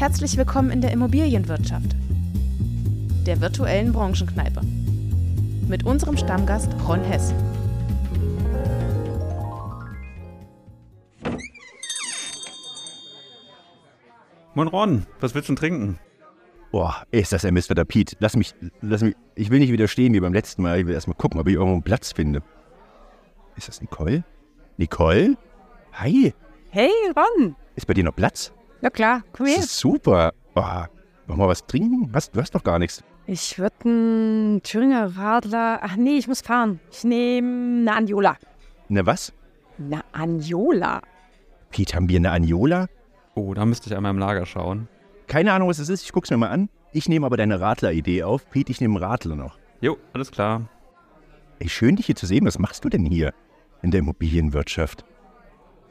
Herzlich willkommen in der Immobilienwirtschaft, der virtuellen Branchenkneipe. Mit unserem Stammgast Ron Hess. Moin Ron, was willst du denn trinken? Boah, ist das ein Mr. Pete. Lass mich, lass mich, ich will nicht wieder stehen wie beim letzten Mal. Ich will erstmal gucken, ob ich irgendwo einen Platz finde. Ist das Nicole? Nicole? Hi, Hey, Ron. ist bei dir noch Platz? Na klar, komm Das her. ist super. Boah, wollen wir mal was trinken? Was, du hast doch gar nichts. Ich würde einen Thüringer Radler. Ach nee, ich muss fahren. Ich nehme eine Anjola. Ne, was? Eine Anjola? Pete, haben wir eine Anjola? Oh, da müsste ich einmal im Lager schauen. Keine Ahnung, was es ist. Ich guck's mir mal an. Ich nehme aber deine Radler-Idee auf. Pete, ich nehme einen Radler noch. Jo, alles klar. Ey, schön, dich hier zu sehen. Was machst du denn hier in der Immobilienwirtschaft?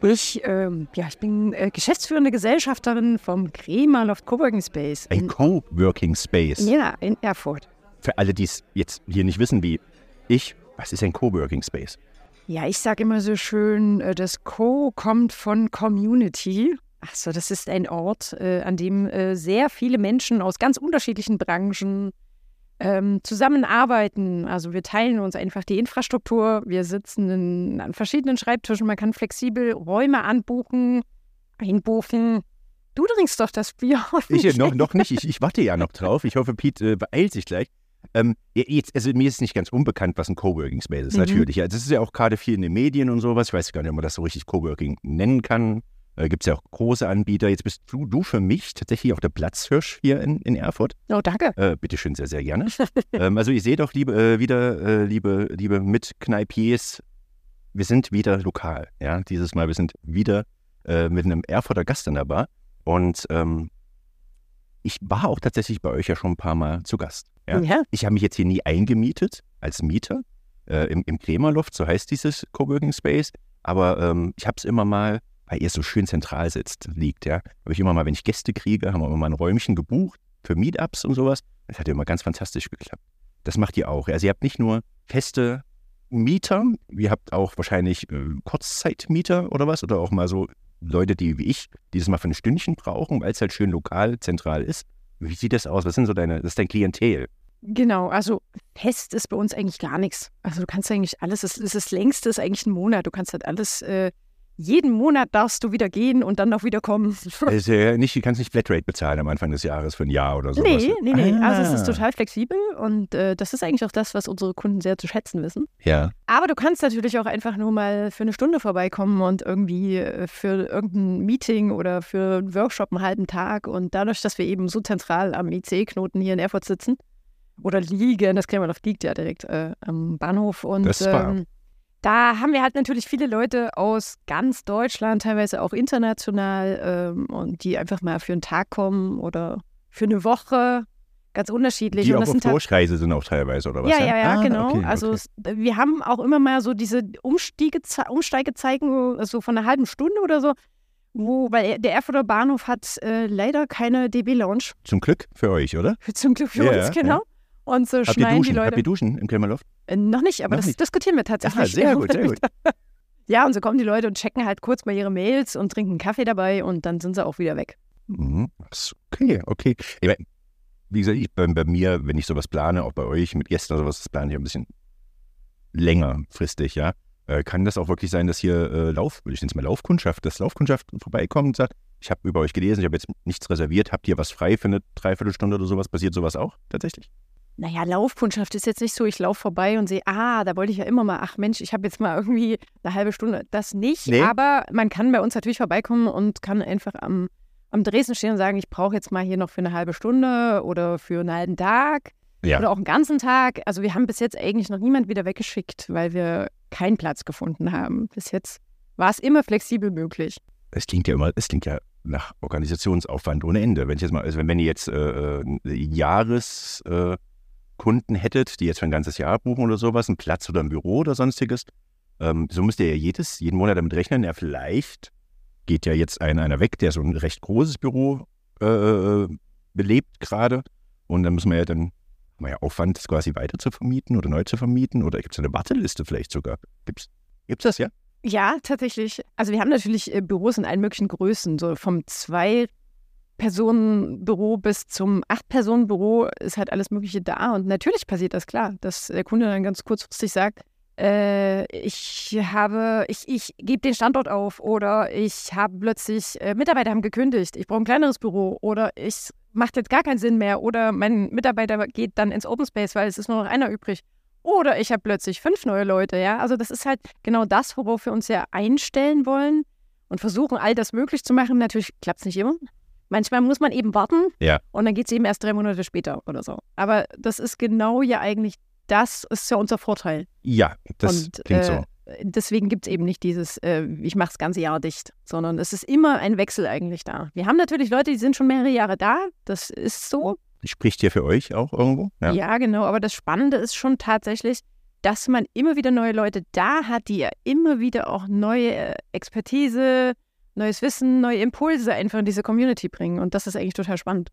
Ich, ähm, ja, ich bin äh, geschäftsführende Gesellschafterin vom Kremer Loft Coworking Space. Ein in, Coworking Space. ja, in Erfurt. Für alle, die es jetzt hier nicht wissen, wie ich, was ist ein Coworking Space? Ja, ich sage immer so schön, äh, das Co kommt von Community. Achso, das ist ein Ort, äh, an dem äh, sehr viele Menschen aus ganz unterschiedlichen Branchen ähm, zusammenarbeiten. Also wir teilen uns einfach die Infrastruktur. Wir sitzen in, an verschiedenen Schreibtischen. Man kann flexibel Räume anbuchen, einbuchen. Du trinkst doch das Bier. Ich äh, noch, noch nicht. Ich, ich warte ja noch drauf. Ich hoffe, Pete äh, beeilt sich gleich. Ähm, jetzt, also mir ist nicht ganz unbekannt, was ein Coworking Space ist, Mhm. natürlich. Ja, das ist ja auch gerade viel in den Medien und sowas. Ich weiß gar nicht, ob man das so richtig Coworking nennen kann. Äh, Gibt es ja auch große Anbieter. Jetzt bist du, du für mich tatsächlich auch der Platzhirsch hier in, in Erfurt. Oh, danke. Äh, Bitte schön, sehr, sehr gerne. ähm, also ihr seht doch, liebe, äh, wieder, äh, liebe, liebe Mitkneipiers, wir sind wieder lokal. Ja, dieses Mal, wir sind wieder äh, mit einem Erfurter Gast in der Bar. Und ähm, ich war auch tatsächlich bei euch ja schon ein paar Mal zu Gast. Ja? Ja. Ich habe mich jetzt hier nie eingemietet als Mieter äh, im, im Krämerloft, so heißt dieses Coworking Space. Aber ähm, ich habe es immer mal, weil ihr so schön zentral sitzt, liegt, ja, habe ich immer mal, wenn ich Gäste kriege, haben wir immer mal ein Räumchen gebucht für Meetups und sowas. Das hat ja immer ganz fantastisch geklappt. Das macht ihr auch. Also ihr habt nicht nur feste Mieter, ihr habt auch wahrscheinlich äh, Kurzzeitmieter oder was, oder auch mal so Leute, die wie ich, die das mal für ein Stündchen brauchen, weil es halt schön lokal, zentral ist. Wie sieht das aus? Was sind so deine, das ist dein Klientel? Genau, also fest ist bei uns eigentlich gar nichts. Also du kannst eigentlich alles, es ist das längste ist eigentlich ein Monat. Du kannst halt alles, äh, jeden Monat darfst du wieder gehen und dann auch wieder kommen. Also, nicht, du kannst nicht Flatrate bezahlen am Anfang des Jahres für ein Jahr oder sowas. Nee, nee, nee. Also es ist Ah. total flexibel und äh, das ist eigentlich auch das, was unsere Kunden sehr zu schätzen wissen. Ja. Aber du kannst natürlich auch einfach nur mal für eine Stunde vorbeikommen und irgendwie äh, für irgendein Meeting oder für einen Workshop einen halben Tag. Und dadurch, dass wir eben so zentral am IC-Knoten hier in Erfurt sitzen oder liegen, das Krämerloft liegt ja direkt äh, am Bahnhof. Und Das ist wahr. ähm, da haben wir halt natürlich viele Leute aus ganz Deutschland, teilweise auch international, ähm, und die einfach mal für einen Tag kommen oder für eine Woche. Ganz unterschiedlich. Die und auch das auf sind halt Durchreise sind auch teilweise, oder was? ja, ja, ja, Ah, genau. okay, also okay. wir haben auch immer mal so diese Umstiege, Umsteigezeiten, so von einer halben Stunde oder so, wo, weil der Erfurter Bahnhof hat äh, leider keine DB-Lounge, Zum Glück für euch, oder? zum Glück für Ja, uns, genau. Und so Habt schneiden die Leute. Habt ihr Duschen im Krämerloft? Äh, noch nicht, aber Noch das nicht. diskutieren wir tatsächlich. Ah, sehr gut, sehr gut. Ja, und so kommen die Leute und checken halt kurz mal ihre Mails und trinken Kaffee dabei und dann sind sie auch wieder weg. Mhm. Ach, Okay, okay. Ich mein, wie gesagt, ich, bei, bei mir, wenn ich sowas plane, auch bei euch mit Gästen oder sowas, das plane ich ein bisschen längerfristig, ja. Äh, kann das auch wirklich sein, dass hier äh, Lauf, ich nenne es mal Laufkundschaft, dass Laufkundschaft vorbeikommt und sagt, ich habe über euch gelesen, ich habe jetzt nichts reserviert, habt ihr was frei für eine Dreiviertelstunde oder sowas? Passiert sowas auch tatsächlich? Naja, Laufkundschaft ist jetzt nicht so, ich laufe vorbei und sehe, ah, da wollte ich ja immer mal, ach Mensch, ich habe jetzt mal irgendwie eine halbe Stunde. Das nicht, Nee. aber man kann bei uns natürlich vorbeikommen und kann einfach am, am Dresden stehen und sagen, ich brauche jetzt mal hier noch für eine halbe Stunde oder für einen halben Tag Ja. oder auch einen ganzen Tag. Also wir haben bis jetzt eigentlich noch niemand wieder weggeschickt, weil wir keinen Platz gefunden haben. Bis jetzt war es immer flexibel möglich. Es klingt ja immer, es klingt ja nach Organisationsaufwand ohne Ende. Wenn ich jetzt mal, also wenn, wenn ihr jetzt äh, äh, Jahreskunden äh, Kunden hättet, die jetzt für ein ganzes Jahr buchen oder sowas, einen Platz oder ein Büro oder sonstiges, ähm, so müsst ihr ja jedes, jeden Monat damit rechnen, ja vielleicht geht ja jetzt einer, einer weg, der so ein recht großes Büro äh, äh, belebt gerade und dann müssen wir ja dann, haben wir ja Aufwand, das quasi weiter zu vermieten oder neu zu vermieten oder gibt es eine Warteliste vielleicht sogar? Gibt's, gibt's das, ja? Ja, tatsächlich. Also wir haben natürlich äh, Büros in allen möglichen Größen, so vom zwei Personenbüro bis zum Acht-Personen-Büro ist halt alles Mögliche da. Und natürlich passiert das klar, dass der Kunde dann ganz kurzfristig sagt, äh, ich habe, ich, ich gebe den Standort auf oder ich habe plötzlich, äh, Mitarbeiter haben gekündigt, ich brauche ein kleineres Büro oder ich macht jetzt gar keinen Sinn mehr oder mein Mitarbeiter geht dann ins Open Space, weil es ist nur noch einer übrig. Oder ich habe plötzlich fünf neue Leute, ja. Also das ist halt genau das, worauf wir uns ja einstellen wollen und versuchen, all das möglich zu machen. Natürlich klappt es nicht immer. Manchmal muss man eben warten Ja. und dann geht es eben erst drei Monate später oder so. Aber das ist genau ja eigentlich, das ist ja unser Vorteil. Ja, das und klingt äh, so. deswegen gibt es eben nicht dieses, äh, ich mache das ganze Jahr dicht, sondern es ist immer ein Wechsel eigentlich da. Wir haben natürlich Leute, die sind schon mehrere Jahre da, das ist so. Spricht hier für euch auch irgendwo? Ja. genau, aber das Spannende ist schon tatsächlich, dass man immer wieder neue Leute da hat, die ja immer wieder auch neue äh, Expertise, neues Wissen, neue Impulse einfach in diese Community bringen. Und das ist eigentlich total spannend.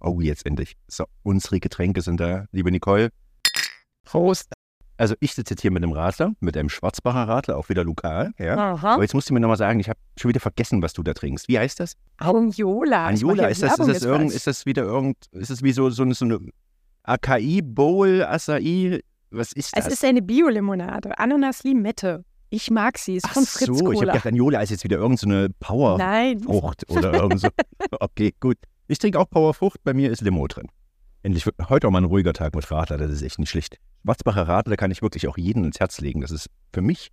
Oh, jetzt endlich. So, unsere Getränke sind da, liebe Nicole. Prost. Also ich sitze jetzt hier mit einem Radler, mit einem Schwarzbacher Radler, auch wieder lokal. Ja. Aha. Aber jetzt musst du mir nochmal sagen, ich habe schon wieder vergessen, was du da trinkst. Wie heißt das? Anjola. Anjola, ist das, ist das, irgend, ist das wieder irgend, ist das wie so, so, eine, so eine Acai Bowl, Acai, was ist Es das? ist eine Biolimonade, Ananas-Limette. Ich mag sie, ist Ach von Fritz so, ich habe Cola. gedacht, Anjola ist jetzt wieder irgend so eine Powerfrucht Nein, oder irgend so. Okay, gut. Ich trinke auch Powerfrucht, bei mir ist Limo drin. Endlich heute auch mal ein ruhiger Tag mit Radler, das ist echt nicht schlecht. Schwarzbacher Radler kann ich wirklich auch jedem ins Herz legen. Das ist für mich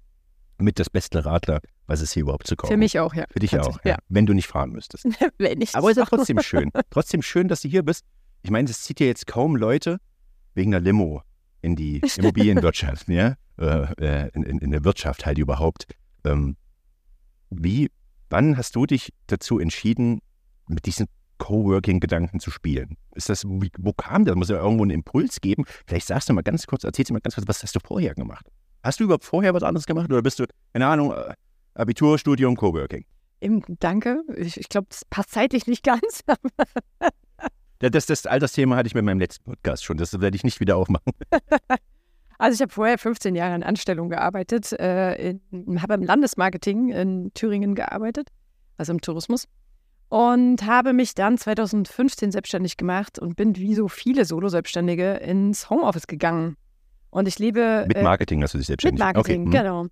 mit das beste Radler, was es hier überhaupt zu kaufen für mich auch, ja. Für dich auch, Tatsächlich, ja. wenn du nicht fahren müsstest. Wenn ich Aber ist ja das trotzdem schön. Trotzdem schön, dass du hier bist. Ich meine, es zieht ja jetzt kaum Leute wegen der Limo in die Immobilienwirtschaft, ja? Äh, äh, in, in, in der Wirtschaft halt überhaupt. Ähm, wie, wann hast du dich dazu entschieden, mit diesen Coworking-Gedanken zu spielen? Ist das, wo kam das? Muss ja irgendwo einen Impuls geben. Vielleicht sagst du mal ganz kurz, erzählst du mal ganz kurz, was hast du vorher gemacht? Hast du überhaupt vorher was anderes gemacht oder bist du, keine Ahnung, äh, Abitur, Studium, Coworking? Im, danke. Ich, ich glaube, das passt zeitlich nicht ganz. Ja, Das, das Altersthema hatte ich mit meinem letzten Podcast schon. Das werde ich nicht wieder aufmachen. Also ich habe vorher 15 Jahre in Anstellung gearbeitet, äh, habe im Landesmarketing in Thüringen gearbeitet, also im Tourismus. Und habe mich dann 2015 selbstständig gemacht und bin wie so viele Solo-Selbstständige ins Homeoffice gegangen. Und ich lebe Mit äh, Marketing hast du dich Mit selbstständig Marketing, okay. hm. genau.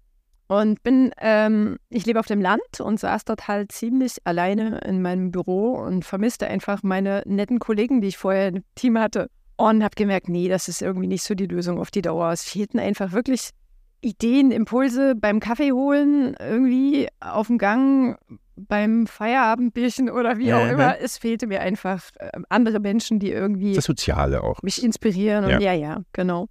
Und bin, ähm, ich lebe auf dem Land und saß dort halt ziemlich alleine in meinem Büro und vermisste einfach meine netten Kollegen, die ich vorher im Team hatte. Und habe gemerkt, nee, das ist irgendwie nicht so die Lösung auf die Dauer. Es fehlten einfach wirklich Ideen, Impulse beim Kaffee holen, irgendwie auf dem Gang, beim Feierabendbierchen oder wie auch Ja, immer. Es fehlte mir einfach äh, andere Menschen, die irgendwie Das Soziale auch. mich inspirieren. Und ja, ja, genau.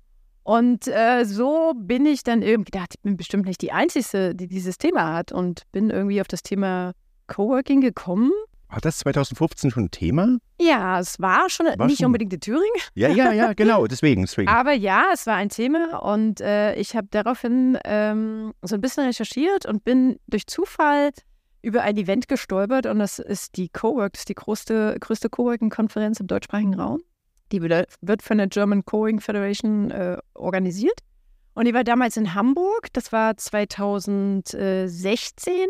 Und äh, so bin ich dann irgendwie gedacht, ich bin bestimmt nicht die Einzige, die dieses Thema hat und bin irgendwie auf das Thema Coworking gekommen. War das 2015 schon ein Thema? Ja, es war schon War nicht schon- unbedingt in Thüringen, Ja, ja, ja, genau. Deswegen, deswegen. aber ja, es war ein Thema und äh, ich habe daraufhin ähm, so ein bisschen recherchiert und bin durch Zufall über ein Event gestolpert und das ist die Cowork, das ist die größte, größte Coworking-Konferenz im deutschsprachigen Raum. Die wird von der German Coworking Federation äh, organisiert. Und die war damals in Hamburg, das war 2016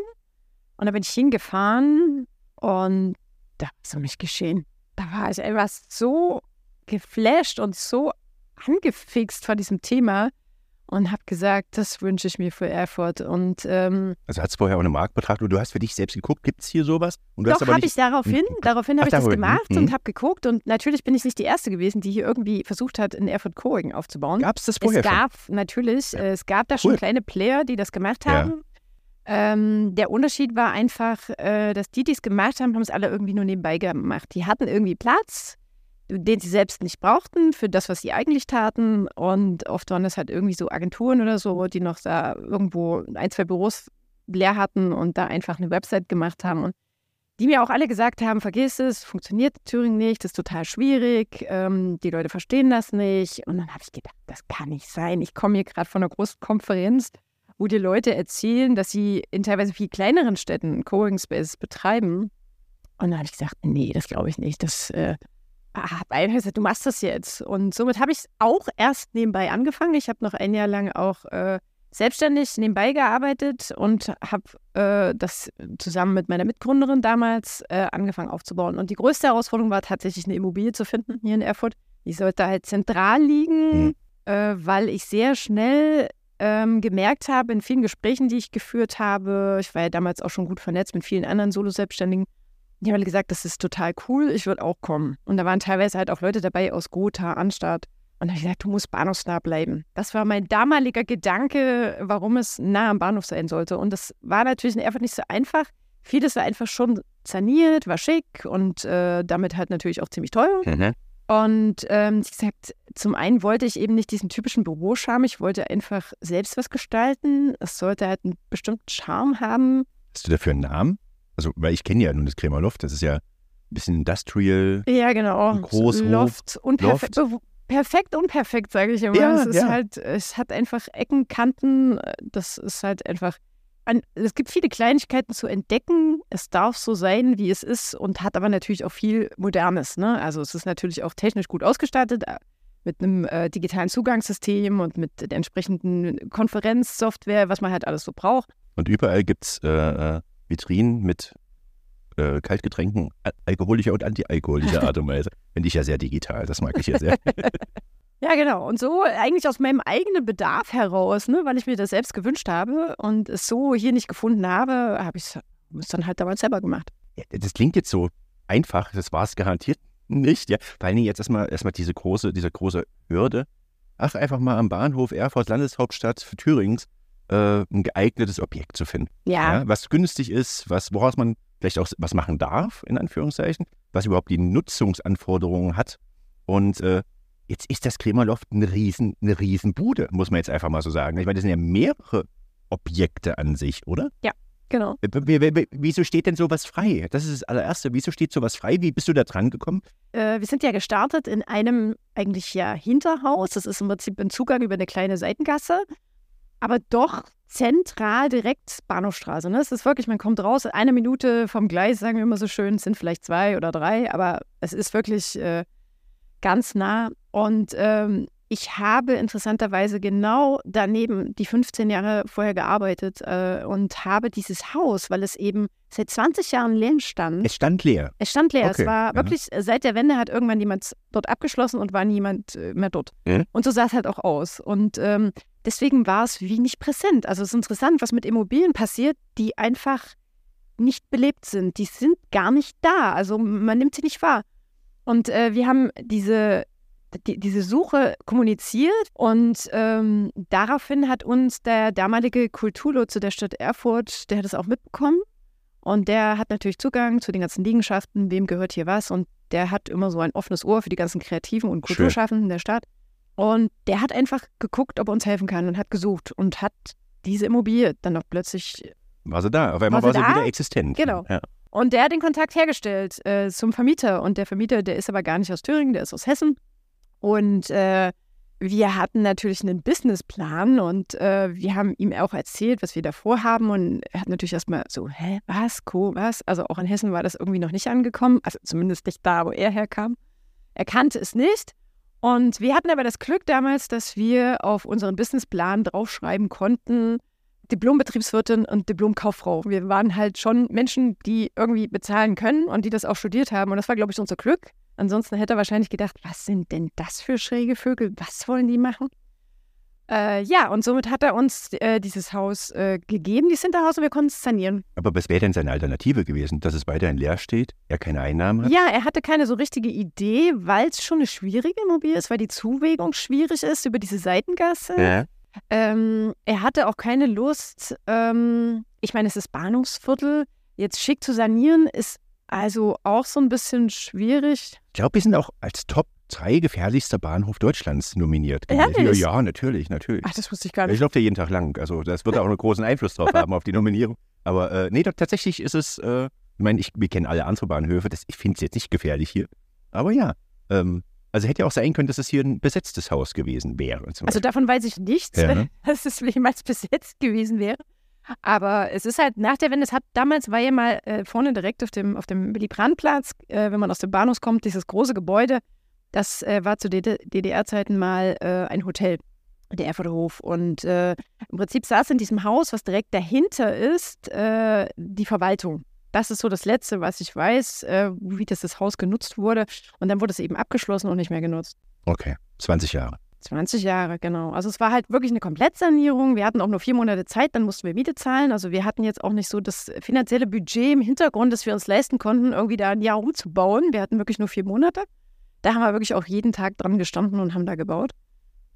und da bin ich hingefahren und da ist um mich geschehen. Da war ich einfach so geflasht und so angefixt von diesem Thema und habe gesagt, das wünsche ich mir für Erfurt. Und ähm, Also hat es vorher auch eine Marktbetrachtung. Du hast für dich selbst geguckt, gibt es hier sowas? Und du hast doch habe ich daraufhin, Mhm. daraufhin habe ich das gemacht mhm. und habe geguckt. Und natürlich bin ich nicht die Erste gewesen, die hier irgendwie versucht hat, in Erfurt Coworking aufzubauen. Gab es das Es vorher schon? gab natürlich, Ja. es gab da schon Cool. kleine Player, die das gemacht Ja. haben. Ähm, der Unterschied war einfach, äh, dass die, die es gemacht haben, haben es alle irgendwie nur nebenbei gemacht. Die hatten irgendwie Platz, den sie selbst nicht brauchten für das, was sie eigentlich taten. Und oft waren das halt irgendwie so Agenturen oder so, die noch da irgendwo ein, zwei Büros leer hatten und da einfach eine Website gemacht haben. Und die mir auch alle gesagt haben, vergiss es, funktioniert in Thüringen nicht, ist total schwierig, ähm, die Leute verstehen das nicht. Und dann habe ich gedacht, das kann nicht sein. Ich komme hier gerade von einer großen Konferenz, wo die Leute erzählen, dass sie in teilweise viel kleineren Städten Coworking betreiben. Und dann habe ich gesagt, nee, das glaube ich nicht. Das, äh, ah, einer hat gesagt, du machst das jetzt. Und somit habe ich auch erst nebenbei angefangen. Ich habe noch ein Jahr lang auch äh, selbstständig nebenbei gearbeitet und habe äh, das zusammen mit meiner Mitgründerin damals äh, angefangen aufzubauen. Und die größte Herausforderung war tatsächlich eine Immobilie zu finden hier in Erfurt. Die sollte halt zentral liegen, Mhm. äh, weil ich sehr schnell ähm, gemerkt habe in vielen Gesprächen, die ich geführt habe, ich war ja damals auch schon gut vernetzt mit vielen anderen Solo-Selbstständigen, die haben alle gesagt, das ist total cool, ich würde auch kommen. Und da waren teilweise halt auch Leute dabei aus Gotha, Anstatt. Und da habe ich gesagt, du musst bahnhofsnah bleiben. Das war mein damaliger Gedanke, warum es nah am Bahnhof sein sollte. Und das war natürlich in Erfurt nicht so einfach. Vieles war einfach schon saniert, war schick und äh, damit halt natürlich auch ziemlich teuer. Mhm. Und ähm, wie gesagt, zum einen wollte ich eben nicht diesen typischen Büroscharme, ich wollte einfach selbst was gestalten. Es sollte halt einen bestimmten Charme haben. Hast du dafür einen Namen? Also, weil ich kenne ja nun das Krämer Loft, das ist ja ein bisschen industrial. Ja, genau. Großhof, Loft und Loft. perfekt. Perfekt und perfekt, sage ich immer. Ja, es ist ja. halt, es hat einfach Ecken, Kanten. Das ist halt einfach. Ein, es gibt viele Kleinigkeiten zu entdecken. Es darf so sein, wie es ist, und hat aber natürlich auch viel Modernes. Ne? Also es ist natürlich auch technisch gut ausgestattet äh, mit einem äh, digitalen Zugangssystem und mit der entsprechenden Konferenzsoftware, was man halt alles so braucht. Und überall gibt es äh, äh, Vitrinen mit äh, Kaltgetränken, al- alkoholischer und antialkoholischer Art und Weise. Finde ich ja sehr digital, das mag ich ja sehr. Ja, genau. Und so eigentlich aus meinem eigenen Bedarf heraus, ne, weil ich mir das selbst gewünscht habe und es so hier nicht gefunden habe, habe ich es dann halt damals selber gemacht. Ja, das klingt jetzt so einfach, das war es garantiert nicht. Ja. Vor allen Dingen jetzt erstmal erstmal diese große, diese große Hürde. Ach, einfach mal am Bahnhof Erfurt, Landeshauptstadt für Thürings, äh, ein geeignetes Objekt zu finden. Ja, Ja, was günstig ist, was, woraus man vielleicht auch was machen darf, in Anführungszeichen, was überhaupt die Nutzungsanforderungen hat. Und äh, jetzt ist das Krämerloft eine riesen, eine riesen Bude, muss man jetzt einfach mal so sagen. Ich meine, das sind ja mehrere Objekte an sich, oder? genau. W- w- w- Wieso steht denn sowas frei? Das ist das allererste. Wieso steht sowas frei? Wie bist du da dran gekommen? Äh, wir sind ja gestartet in einem eigentlich ja Hinterhaus. Das ist im Prinzip ein Zugang über eine kleine Seitengasse, aber doch zentral direkt Bahnhofstraße. Ne? Es ist wirklich, man kommt raus, eine Minute vom Gleis, sagen wir immer so schön, es sind vielleicht zwei oder drei, aber es ist wirklich äh, ganz nah. Und ähm, ich habe interessanterweise genau daneben die 15 Jahre vorher gearbeitet äh, und habe dieses Haus, weil es eben seit 20 Jahren leer stand, Es stand leer. es stand leer. Okay, Es war ja. wirklich, seit der Wende hat irgendwann jemand dort abgeschlossen und war niemand äh, mehr dort. Mhm. Und so sah es halt auch aus. Und ähm, deswegen war es wie nicht präsent. Also es ist interessant, was mit Immobilien passiert, die einfach nicht belebt sind. Die sind gar nicht da. Also man nimmt sie nicht wahr. Und äh, wir haben diese, die, diese Suche kommuniziert und ähm, daraufhin hat uns der damalige Kulturlotse der Stadt Erfurt, der hat es auch mitbekommen und der hat natürlich Zugang zu den ganzen Liegenschaften, wem gehört hier was und der hat immer so ein offenes Ohr für die ganzen Kreativen und. Kulturschaffenden der Stadt. Und der hat einfach geguckt, ob er uns helfen kann und hat gesucht und hat diese Immobilie dann noch plötzlich War sie da? Auf einmal War war sie sie da? wieder existent. Genau. Ja. Und der hat den Kontakt hergestellt äh, zum Vermieter. Und der Vermieter, der ist aber gar nicht aus Thüringen, der ist aus Hessen. Und äh, wir hatten natürlich einen Businessplan und äh, wir haben ihm auch erzählt, was wir da vorhaben. Und er hat natürlich erstmal so, hä, was, Co, was? Also auch in Hessen war das irgendwie noch nicht angekommen. Also zumindest nicht da, wo er herkam. Er kannte es nicht. Und wir hatten aber das Glück damals, dass wir auf unseren Businessplan draufschreiben konnten, Diplombetriebswirtin und Diplomkauffrau. Wir waren halt schon Menschen, die irgendwie bezahlen können und die das auch studiert haben. Und das war, glaube ich, unser Glück. Ansonsten hätte er wahrscheinlich gedacht, was sind denn das für schräge Vögel? Was wollen die machen? Äh, ja, und somit hat er uns äh, dieses Haus äh, gegeben, dieses Hinterhaus, und wir konnten es sanieren. Aber was wäre denn seine Alternative gewesen? Dass es weiterhin leer steht, er keine Einnahmen hat? Ja, er hatte keine so richtige Idee, weil es schon eine schwierige Immobilie ist, weil die Zuwegung schwierig ist über diese Seitengasse. Ja. Ähm, er hatte auch keine Lust, ähm, ich meine, es ist Bahnhofsviertel, jetzt schick zu sanieren, ist also auch so ein bisschen schwierig. Ich glaube, wir sind auch als Top 3 gefährlichster Bahnhof Deutschlands nominiert. gewesen. Ehrlich? Ja, ja, natürlich, natürlich. Ach, das wusste ich gar Ich nicht. laufe ja jeden Tag lang. Also das wird auch einen großen Einfluss drauf haben, auf die Nominierung. Aber äh, nee, doch, tatsächlich ist es, äh, ich meine, ich, wir kennen alle andere Bahnhöfe, das, ich finde es jetzt nicht gefährlich hier. Aber ja, ähm, also hätte ja auch sein können, dass es hier ein besetztes Haus gewesen wäre. Also davon weiß ich nichts, Ja. dass es jemals besetzt gewesen wäre. Aber es ist halt nach der Wende, es hat damals war ja mal äh, vorne direkt auf dem, auf dem Willy-Brandt-Platz, äh, wenn man aus dem Bahnhof kommt, dieses große Gebäude, das äh, war zu DD DDR-Zeiten mal äh, ein Hotel. der Erfurter Hof. Und äh, im Prinzip saß in diesem Haus, was direkt dahinter ist, äh, die Verwaltung. Das ist so das Letzte, was ich weiß, äh, wie das, das Haus genutzt wurde. Und dann wurde es eben abgeschlossen und nicht mehr genutzt. Okay, 20 Jahre. 20 Jahre, genau. Also es war halt wirklich eine Komplettsanierung. Wir hatten auch nur vier Monate Zeit, dann mussten wir Miete zahlen. Also wir hatten jetzt auch nicht so das finanzielle Budget im Hintergrund, dass wir uns leisten konnten, irgendwie da ein Jahr umzubauen. Wir hatten wirklich nur vier Monate. Da haben wir wirklich auch jeden Tag dran gestanden und haben da gebaut.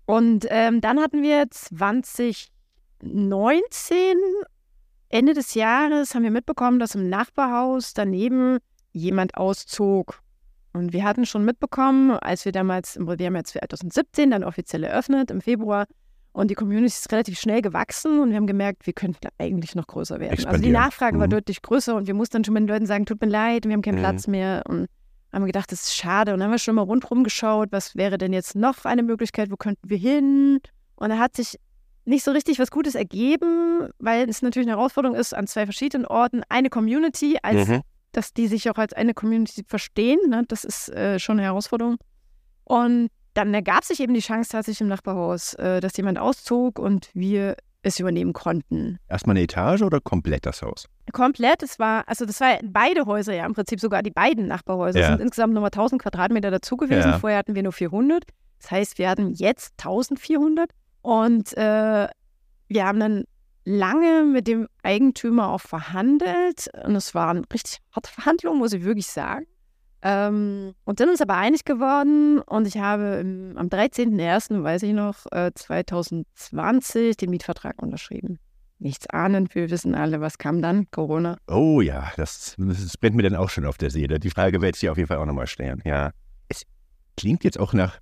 Und ähm, dann hatten wir 2019, Ende des Jahres, haben wir mitbekommen, dass im Nachbarhaus daneben jemand auszog. Und wir hatten schon mitbekommen, als wir damals, wir haben ja 2017 dann offiziell eröffnet, im Februar, und die Community ist relativ schnell gewachsen und wir haben gemerkt, wir könnten eigentlich noch größer werden. Also die Nachfrage mhm. war deutlich größer und wir mussten dann schon mit den Leuten sagen, tut mir leid, wir haben keinen mhm. Platz mehr. Und haben wir gedacht, das ist schade. Und dann haben wir schon mal rundherum geschaut, was wäre denn jetzt noch eine Möglichkeit, wo könnten wir hin? Und da hat sich nicht so richtig was Gutes ergeben, weil es natürlich eine Herausforderung ist, an zwei verschiedenen Orten eine Community als mhm dass die sich auch als eine Community verstehen. Ne? Das ist äh, schon eine Herausforderung. Und dann ergab sich eben die Chance tatsächlich im Nachbarhaus, äh, dass jemand auszog und wir es übernehmen konnten. Erstmal eine Etage oder komplett das Haus? Komplett, es war, also das war beide Häuser ja im Prinzip, sogar die beiden Nachbarhäuser ja. sind insgesamt nochmal 1000 Quadratmeter dazu gewesen. Ja. Vorher hatten wir nur 400. Das heißt, wir hatten jetzt 1400 und äh, wir haben dann lange mit dem Eigentümer auch verhandelt und es waren richtig harte Verhandlungen, muss ich wirklich sagen. Ähm, und sind uns aber einig geworden und ich habe im, am 13.01., weiß ich noch, äh, 2020 den Mietvertrag unterschrieben. Nichts ahnend, wir wissen alle, was kam dann? Corona. Oh ja, das, das brennt mir dann auch schon auf der Seele. Die Frage werde ich dir auf jeden Fall auch nochmal stellen. Ja. Es klingt jetzt auch nach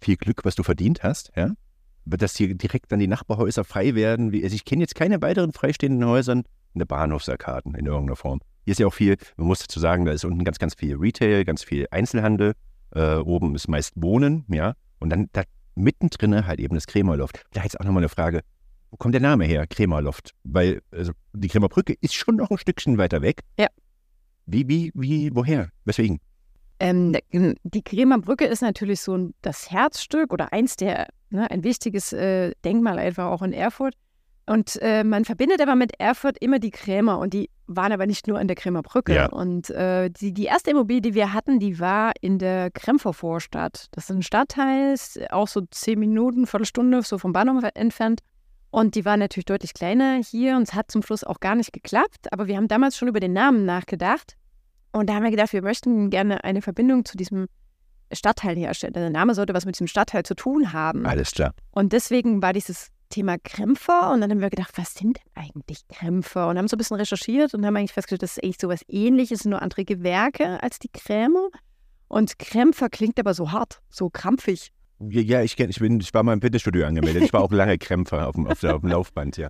viel Glück, was du verdient hast, ja? dass hier direkt dann die Nachbarhäuser frei werden. Also ich kenne jetzt keine weiteren freistehenden Häuser in der Bahnhofsarkaden in irgendeiner Form. Hier ist ja auch viel, man muss dazu sagen, da ist unten ganz, ganz viel Retail, ganz viel Einzelhandel. Äh, oben ist meist Wohnen, ja. Und dann da mittendrin halt eben das Krämerloft. Da jetzt auch nochmal eine Frage, wo kommt der Name her, Krämerloft? Weil also die Krämerbrücke ist schon noch ein Stückchen weiter weg. Ja. Wie, wie, wie, woher? Weswegen? Ähm, die Krämerbrücke ist natürlich so das Herzstück oder eins der Ne? Ein wichtiges äh, Denkmal einfach auch in Erfurt. Und äh, man verbindet aber mit Erfurt immer die Krämer und die waren aber nicht nur an der Krämerbrücke. Ja. Und äh, die, die erste Immobilie, die wir hatten, die war in der Krempfer Vorstadt. Das ist ein Stadtteil, auch so zehn Minuten, Viertelstunde so vom Bahnhof entfernt. Und die war natürlich deutlich kleiner hier und es hat zum Schluss auch gar nicht geklappt. Aber wir haben damals schon über den Namen nachgedacht. Und da haben wir gedacht, wir möchten gerne eine Verbindung zu diesem Stadtteil herstellt. Der Name sollte was mit diesem Stadtteil zu tun haben. Alles klar. Und deswegen war dieses Thema Krämpfer und dann haben wir gedacht, was sind denn eigentlich Krämpfer? Und haben so ein bisschen recherchiert und haben eigentlich festgestellt, das ist eigentlich so was ähnliches, nur andere Gewerke als die Krämer. Und Krämpfer klingt aber so hart, so krampfig. Ja, ich, kenn, ich, bin, ich war mal im Fitnessstudio angemeldet. Ich war auch lange Krämpfer auf dem, auf, der, auf dem Laufband, ja.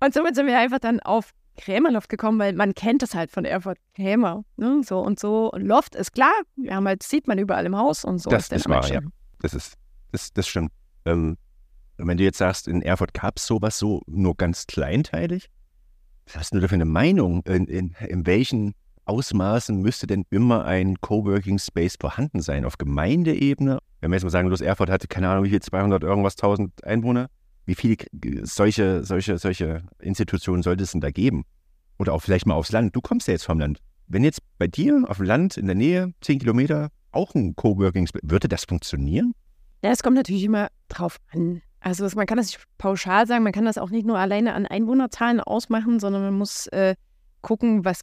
Und somit sind wir einfach dann auf Krämerloft gekommen, weil man kennt das halt von Erfurt Krämer. Ne? So und so. Und Loft ist klar, wir haben halt, sieht man überall im Haus und so. Das ist, ist wahr, ja. Das ist, das, das stimmt. Ähm, wenn du jetzt sagst, in Erfurt gab es sowas so nur ganz kleinteilig, was hast du da für eine Meinung? In, in, in welchen Ausmaßen müsste denn immer ein Coworking Space vorhanden sein? Auf Gemeindeebene? Wenn wir jetzt mal sagen, los Erfurt hatte, keine Ahnung, wie viel, 200 irgendwas, 1000 Einwohner. Wie viele solche, solche, solche Institutionen sollte es denn da geben? Oder auch vielleicht mal aufs Land. Du kommst ja jetzt vom Land. Wenn jetzt bei dir auf dem Land in der Nähe, 10 Kilometer, auch ein Coworking, würde das funktionieren? Ja, es kommt natürlich immer drauf an. Also man kann das nicht pauschal sagen, man kann das auch nicht nur alleine an Einwohnerzahlen ausmachen, sondern man muss äh, gucken, was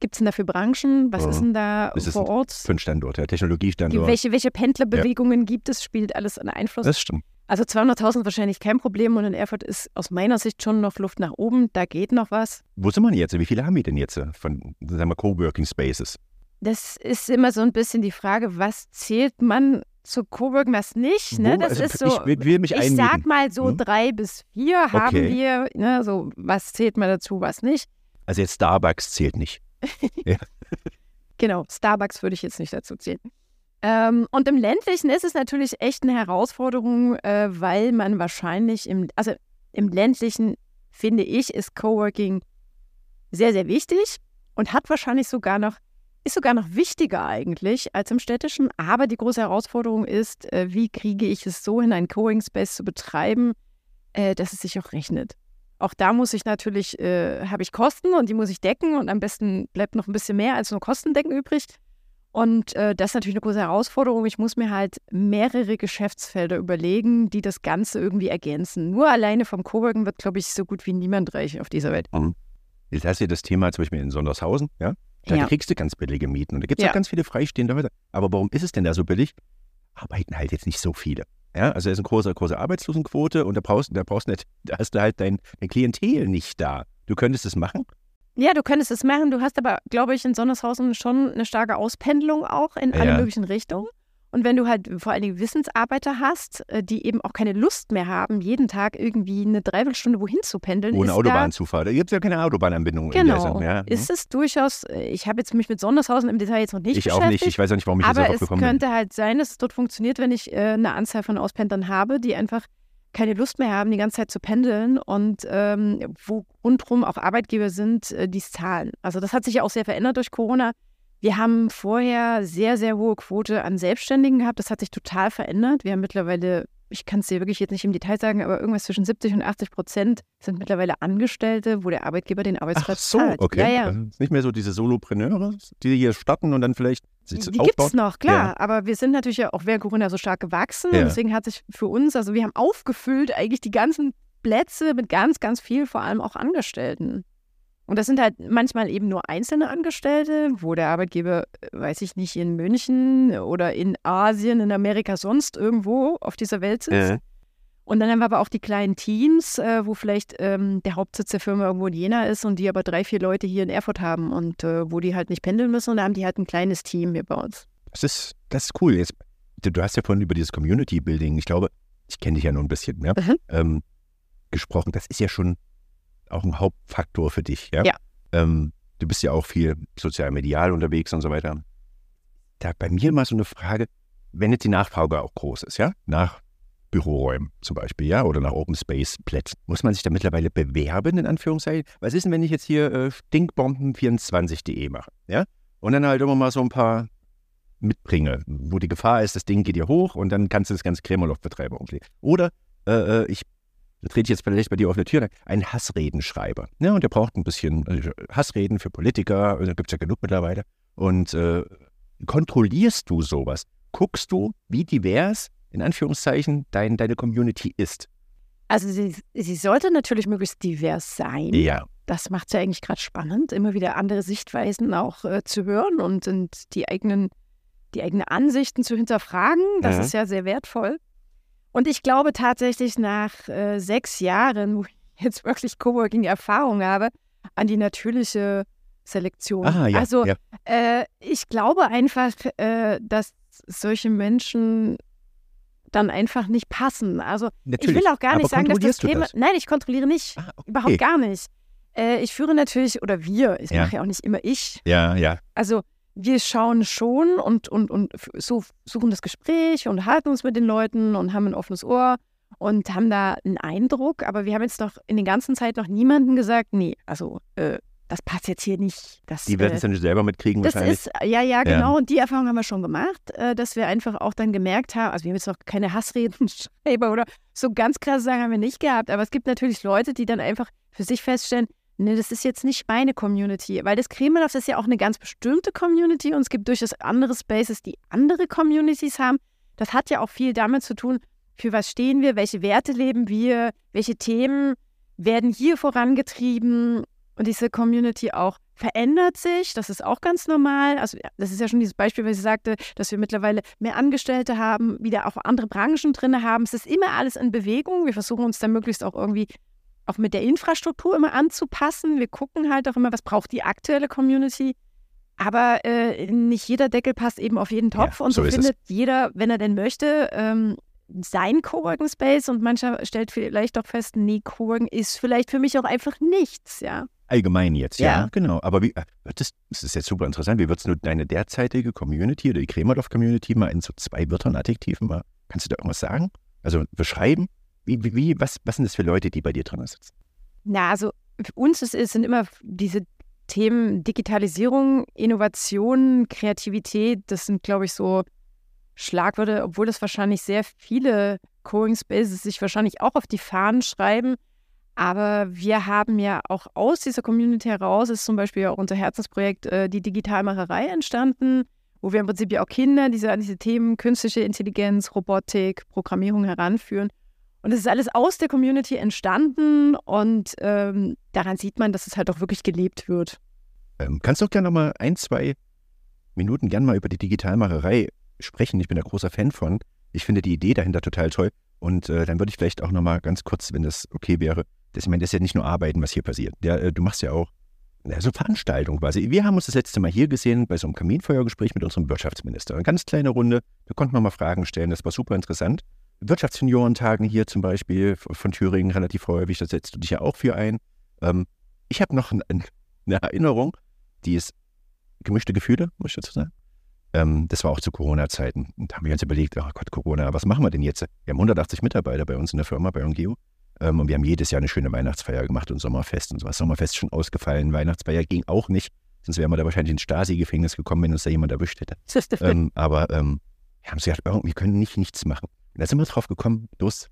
gibt es denn da für Branchen, was oh. ist denn da ist vor Ort? Für ein Standort, ja, Technologiestandort. Welche, welche Pendlerbewegungen ja. gibt es, spielt alles einen Einfluss. Das stimmt. Also 200.000 wahrscheinlich kein Problem und in Erfurt ist aus meiner Sicht schon noch Luft nach oben. Da geht noch was. Wo sind wir jetzt? Wie viele haben wir denn jetzt von, sagen wir, Coworking Spaces? Das ist immer so ein bisschen die Frage, was zählt man zu Coworking, was nicht? Ne? Das also, ist so, ich, will mich ich sag mal so hm? drei bis vier haben okay. wir. Ne? So, was zählt man dazu, was nicht? Also jetzt Starbucks zählt nicht. ja. Genau, Starbucks würde ich jetzt nicht dazu zählen. Ähm, und im ländlichen ist es natürlich echt eine Herausforderung, äh, weil man wahrscheinlich im, also im ländlichen, finde ich, ist Coworking sehr, sehr wichtig und hat wahrscheinlich sogar noch ist sogar noch wichtiger eigentlich als im städtischen. Aber die große Herausforderung ist, äh, wie kriege ich es so hin, einen Coworking Space zu betreiben, äh, dass es sich auch rechnet. Auch da muss ich natürlich, äh, habe ich Kosten und die muss ich decken und am besten bleibt noch ein bisschen mehr als nur Kostendecken übrig. Und äh, das ist natürlich eine große Herausforderung. Ich muss mir halt mehrere Geschäftsfelder überlegen, die das Ganze irgendwie ergänzen. Nur alleine vom Coworking wird, glaube ich, so gut wie niemand reich auf dieser Welt. Mhm. Jetzt hast du das Thema zum Beispiel in Sondershausen, ja? Da Ja. kriegst du ganz billige Mieten und da gibt es Ja. auch ganz viele freistehende Häuser. Aber warum ist es denn da so billig? Arbeiten halt jetzt nicht so viele. Ja, also da ist eine große, große Arbeitslosenquote und da brauchst, da brauchst nicht, da hast du halt dein, dein Klientel nicht da. Du könntest es machen. Ja, du könntest es machen. Du hast aber, glaube ich, in Sondershausen schon eine starke Auspendelung auch in alle Ja. möglichen Richtungen. Und wenn du halt vor allen Dingen Wissensarbeiter hast, äh, die eben auch keine Lust mehr haben, jeden Tag irgendwie eine Dreiviertelstunde wohin zu pendeln, Ohne Autobahnzufahrt. Da gibt es ja keine Autobahnanbindung. Da, in der genau. Sache, ja. Ist es durchaus, äh, ich habe jetzt mich mit Sondershausen im Detail jetzt noch nicht ich beschäftigt. auch nicht. Ich weiß auch nicht, warum ich jetzt aber darauf es bin. könnte halt sein, dass es dort funktioniert, wenn ich äh, eine Anzahl von Auspendlern habe, die einfach keine Lust mehr haben, die ganze Zeit zu pendeln und ähm, wo rundherum auch Arbeitgeber sind, äh, die es zahlen. Also das hat sich ja auch sehr verändert durch Corona. Wir haben vorher sehr, sehr hohe Quote an Selbstständigen gehabt. Das hat sich total verändert. Wir haben mittlerweile, ich kann es dir wirklich jetzt nicht im Detail sagen, aber irgendwas zwischen 70 und 80 Prozent sind mittlerweile Angestellte, wo der Arbeitgeber den Ach Arbeitsplatz so, zahlt. okay. Ja, ja. Also nicht mehr so diese Solopreneure, die hier starten und dann vielleicht sich Die aufbauen. gibt es noch, klar. Ja. Aber wir sind natürlich ja auch während Corona so stark gewachsen. Ja. Und deswegen hat sich für uns, also wir haben aufgefüllt eigentlich die ganzen Plätze mit ganz, ganz viel, vor allem auch Angestellten. Und das sind halt manchmal eben nur einzelne Angestellte, wo der Arbeitgeber, äh, weiß ich nicht, in München oder in Asien, in Amerika, sonst irgendwo auf dieser Welt sitzt. Äh, Und dann haben wir aber auch die kleinen Teams, äh, wo vielleicht ähm, der Hauptsitz der Firma irgendwo in Jena ist und die aber drei, vier Leute hier in Erfurt haben und äh, wo die halt nicht pendeln müssen. Und da haben die halt ein kleines Team hier bei uns. das, ist, das ist cool. Jetzt, du, du hast ja vorhin über dieses Community Building, ich glaube, ich kenne dich ja nur ein bisschen, ja, Mhm. ähm, gesprochen. Das ist ja schon auch ein Hauptfaktor für dich, ja. Ja. Ähm, du bist ja auch viel sozial medial unterwegs und so weiter. Da bei mir mal so eine Frage, wenn jetzt die Nachfrage auch groß ist, ja, nach Büroräumen zum Beispiel, ja, oder nach Open Space Plätzen, muss man sich da mittlerweile bewerben, in Anführungszeichen? Was ist denn, wenn ich jetzt hier äh, stinkbomben24.de mache, ja? Und dann halt immer mal so ein paar mitbringe, wo die Gefahr ist, das Ding geht dir hoch und dann kannst du das ganze Krämerloch betreiben. irgendwie. Oder äh, äh, ich da trete ich jetzt vielleicht bei dir auf eine Tür, ein Hassredenschreiber. Ja, und der braucht ein bisschen äh, Hassreden für Politiker, da gibt es ja genug mittlerweile. Und äh, kontrollierst du sowas? Guckst du, wie divers, in Anführungszeichen, dein, deine Community ist? Also sie, sie sollte natürlich möglichst divers sein. Ja. Das macht es ja eigentlich gerade spannend, immer wieder andere Sichtweisen auch äh, zu hören und, und die eigenen, die eigenen Ansichten zu hinterfragen. Das Ja. ist ja sehr wertvoll. Und ich glaube tatsächlich nach äh, sechs Jahren, wo ich jetzt wirklich Coworking-Erfahrung habe, an die natürliche Selektion. Ah, ja. Also ja. äh, ich glaube einfach, äh, dass solche Menschen dann einfach nicht passen. Also Natürlich. ich will auch gar nicht sagen, dass das Thema. das? Nein, ich kontrolliere nicht. Ah, okay. Überhaupt gar nicht. Äh, ich führe natürlich, oder wir, ich Ja. mache ja auch nicht immer ich. Ja, ja. Also wir schauen schon und, und, und suchen das Gespräch und halten uns mit den Leuten und haben ein offenes Ohr und haben da einen Eindruck. Aber wir haben jetzt noch in der ganzen Zeit noch niemanden gesagt, nee, also äh, das passt jetzt hier nicht. Das, Die werden äh, es dann selber mitkriegen das wahrscheinlich. ist, ja, ja, genau. Und die Erfahrung haben wir schon gemacht, äh, dass wir einfach auch dann gemerkt haben, also wir haben jetzt noch keine Hassredenschreiber oder so ganz krass sagen haben wir nicht gehabt, aber es gibt natürlich Leute, die dann einfach für sich feststellen, nee, das ist jetzt nicht meine Community, weil das Kremeloff ist ja auch eine ganz bestimmte Community und es gibt durchaus andere Spaces, die andere Communities haben. Das hat ja auch viel damit zu tun, für was stehen wir, welche Werte leben wir, welche Themen werden hier vorangetrieben und diese Community auch verändert sich. Das ist auch ganz normal. Also das ist ja schon dieses Beispiel, was ich sagte, dass wir mittlerweile mehr Angestellte haben, wieder auch andere Branchen drin haben. Es ist immer alles in Bewegung. Wir versuchen uns dann möglichst auch irgendwie auch mit der Infrastruktur immer anzupassen. Wir gucken halt auch immer, was braucht die aktuelle Community. Aber äh, nicht jeder Deckel passt eben auf jeden Topf. Ja, und so, so ist es. findet jeder, wenn er denn möchte, ähm, sein Coworking Space. Und mancher stellt vielleicht auch fest, nee, Coworking ist vielleicht für mich auch einfach nichts, ja. Allgemein jetzt, ja, Ja. genau. Aber wie, äh, wird das, das ist jetzt super interessant, wie würdest du deine derzeitige Community oder die Kremerdorf-Community mal in so zwei Wörtern, Adjektiven mal, kannst du da irgendwas sagen? Also beschreiben? Wie, wie, was, was sind das für Leute, die bei dir drin sitzen? Na, also für uns ist, sind immer diese Themen Digitalisierung, Innovation, Kreativität, das sind, glaube ich, so Schlagwörter, obwohl das wahrscheinlich sehr viele Coing Spaces sich wahrscheinlich auch auf die Fahnen schreiben. Aber wir haben ja auch aus dieser Community heraus, ist zum Beispiel auch unser Herzensprojekt äh, die Digitalmacherei entstanden, wo wir im Prinzip ja auch Kinder diese, an diese Themen künstliche Intelligenz, Robotik, Programmierung heranführen. Und es ist alles aus der Community entstanden und ähm, daran sieht man, dass es halt auch wirklich gelebt wird. Ähm, kannst du auch gerne noch mal ein, zwei Minuten gern mal über die Digitalmacherei sprechen? Ich bin ein großer Fan von. Ich finde die Idee dahinter total toll. Und äh, dann würde ich vielleicht auch noch mal ganz kurz, wenn das okay wäre, das, ich meine, das ist ja nicht nur Arbeiten, was hier passiert. Ja, äh, du machst ja auch ja, so Veranstaltungen quasi. Wir haben uns das letzte Mal hier gesehen bei so einem Kaminfeuergespräch mit unserem Wirtschaftsminister. Eine ganz kleine Runde, da konnten wir mal Fragen stellen, das war super interessant. Wirtschaftsjuniorentagen hier zum Beispiel von Thüringen relativ häufig, da setzt du dich ja auch für ein. Ähm, ich habe noch ein, eine Erinnerung, die ist gemischte Gefühle, muss ich dazu sagen. Ähm, das war auch zu Corona-Zeiten. Da haben wir uns überlegt, oh Gott, Corona, was machen wir denn jetzt? Wir haben 180 Mitarbeiter bei uns in der Firma, bei Ongeo. Ähm, und wir haben jedes Jahr eine schöne Weihnachtsfeier gemacht und Sommerfest und sowas. Sommerfest schon ausgefallen, Weihnachtsfeier ging auch nicht. Sonst wären wir da wahrscheinlich ins Stasi-Gefängnis gekommen, wenn uns da jemand erwischt hätte. ähm, aber ähm, wir haben uns gedacht, wir können nicht nichts machen. Da sind wir drauf gekommen, los,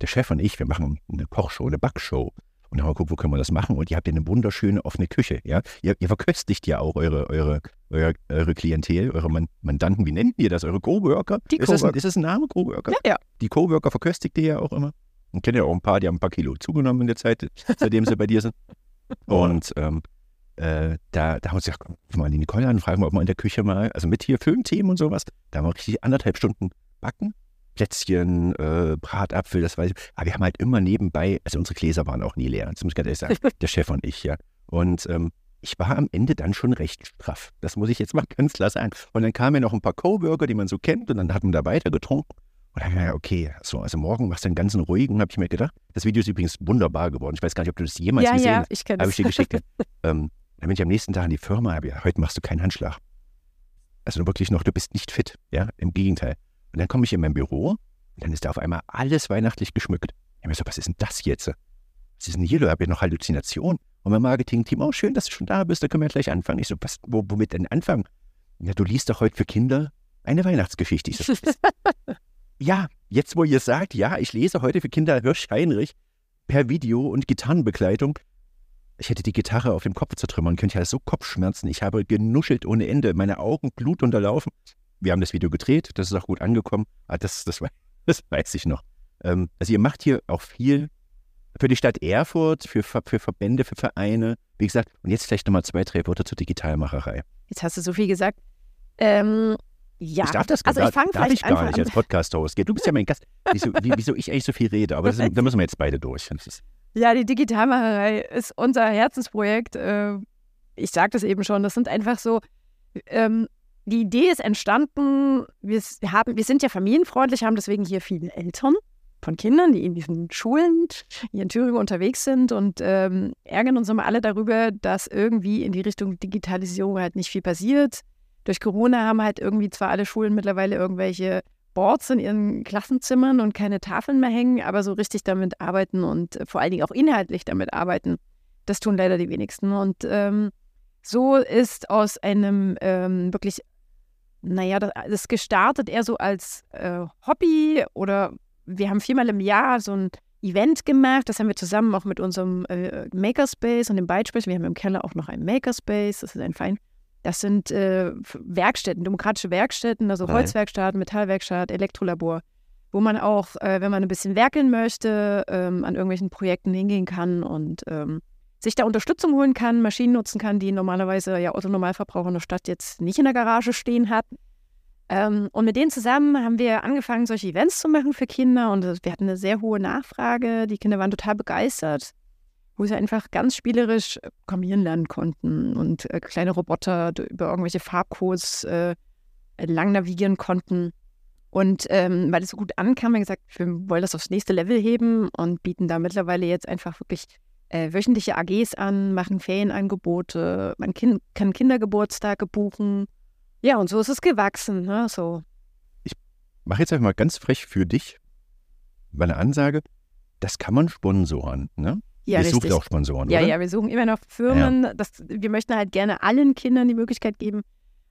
der Chef und ich, wir machen eine Kochshow, eine Backshow. Und dann haben wir geguckt, wo können wir das machen? Und ihr habt ja eine wunderschöne offene Küche, ja. Ihr, ihr verköstigt ja auch eure, eure, eure, eure Klientel, eure Mandanten. Wie nennt ihr das? Eure Coworker? Die ist, das ein, ist das ein Name, Coworker? Ja, ja. Die Coworker verköstigt ihr ja auch immer. Und kenne ja auch ein paar, die haben ein paar Kilo zugenommen in der Zeit, seitdem sie bei dir sind. Und ähm, äh, da, da haben wir uns gesagt, mal die Nicole an, fragen wir, ob wir in der Küche mal, also mit hier Filmthemen und sowas, da haben wir richtig anderthalb Stunden backen. Plätzchen, äh, Bratapfel, das weiß ich. Aber wir haben halt immer nebenbei, also unsere Gläser waren auch nie leer, das muss ich ganz ehrlich sagen, der Chef und ich, ja. Und ähm, ich war am Ende dann schon recht straff. Das muss ich jetzt mal ganz klar sagen. Und dann kamen ja noch ein paar Coworker, die man so kennt, und dann hat man da weiter getrunken. Und dann, ja, okay, so, also morgen machst du einen ganzen ruhigen, habe ich mir gedacht. Das Video ist übrigens wunderbar geworden. Ich weiß gar nicht, ob du das jemals ja, gesehen ja, hast. ich kenne Habe ich dir geschickt. ähm, dann bin ich am nächsten Tag in die Firma, habe ja, heute machst du keinen Handschlag. Also wirklich noch, du bist nicht fit, ja, im Gegenteil. Und dann komme ich in mein Büro und dann ist da auf einmal alles weihnachtlich geschmückt. Ich mir so, was ist denn das jetzt? Was ist denn hier? Du hast ja noch Halluzination. Und mein Marketing-Team, oh, schön, dass du schon da bist, da können wir gleich anfangen. Ich so, was, wo, womit denn anfangen? Ja, du liest doch heute für Kinder eine Weihnachtsgeschichte. Ich so, ja, jetzt wo ihr sagt, ja, ich lese heute für Kinder Hirsch Heinrich per Video und Gitarrenbegleitung. Ich hätte die Gitarre auf dem Kopf zertrümmern können. Ich hatte so Kopfschmerzen. Ich habe genuschelt ohne Ende. Meine Augen blutunterlaufen. Wir haben das Video gedreht. Das ist auch gut angekommen. Ah, das, das, das weiß ich noch. Ähm, also ihr macht hier auch viel für die Stadt Erfurt, für, für Verbände, für Vereine. Wie gesagt, und jetzt vielleicht nochmal zwei, drei Worte zur Digitalmacherei. Jetzt hast du so viel gesagt. Ähm, ja, Ich darf das also ich fange darf vielleicht ich gar nicht an. als Podcast-Host. Du bist ja mein Gast. Wieso, wie, wieso ich eigentlich so viel rede? Aber das, da müssen wir jetzt beide durch. Ja, die Digitalmacherei ist unser Herzensprojekt. Äh, Ich sage das eben schon. Das sind einfach so. Ähm, die Idee ist entstanden. Wir, haben, wir sind ja familienfreundlich, haben deswegen hier viele Eltern von Kindern, die in diesen Schulen hier in Thüringen unterwegs sind und ähm, ärgern uns immer alle darüber, dass irgendwie in die Richtung Digitalisierung halt nicht viel passiert. Durch Corona haben halt irgendwie zwar alle Schulen mittlerweile irgendwelche Boards in ihren Klassenzimmern und keine Tafeln mehr hängen, aber so richtig damit arbeiten und äh, vor allen Dingen auch inhaltlich damit arbeiten, das tun leider die wenigsten. Und ähm, so ist aus einem ähm, wirklich, naja, das, das gestartet eher so als äh, Hobby oder wir haben viermal im Jahr so ein Event gemacht. Das haben wir zusammen auch mit unserem äh, Makerspace und dem Bytespace. Wir haben im Keller auch noch einen Makerspace. Das ist ein Verein. Das sind äh, Werkstätten, demokratische Werkstätten, also Geil. Holzwerkstatt, Metallwerkstatt, Elektrolabor, wo man auch, äh, wenn man ein bisschen werkeln möchte, ähm, an irgendwelchen Projekten hingehen kann und ähm, sich da Unterstützung holen kann, Maschinen nutzen kann, die normalerweise ja Autonormalverbraucher in der Stadt jetzt nicht in der Garage stehen hat. Ähm, und mit denen zusammen haben wir angefangen, solche Events zu machen für Kinder und äh, wir hatten eine sehr hohe Nachfrage. Die Kinder waren total begeistert, wo sie einfach ganz spielerisch äh, programmieren lernen konnten und äh, kleine Roboter über irgendwelche Farbcodes äh, lang navigieren konnten. Und ähm, weil es so gut ankam, haben wir gesagt, wir wollen das aufs nächste Level heben und bieten da mittlerweile jetzt einfach wirklich äh, wöchentliche AGs an, machen Ferienangebote, man kind, kann Kindergeburtstage buchen. Ja, und so ist es gewachsen. Ne? So. mach jetzt einfach mal ganz frech für dich meine Ansage. Das kann man sponsoren. Ne? Ja, Ihr sucht auch Sponsoren, Ja, oder? ja, wir suchen immer noch Firmen. Das, wir möchten halt gerne allen Kindern die Möglichkeit geben,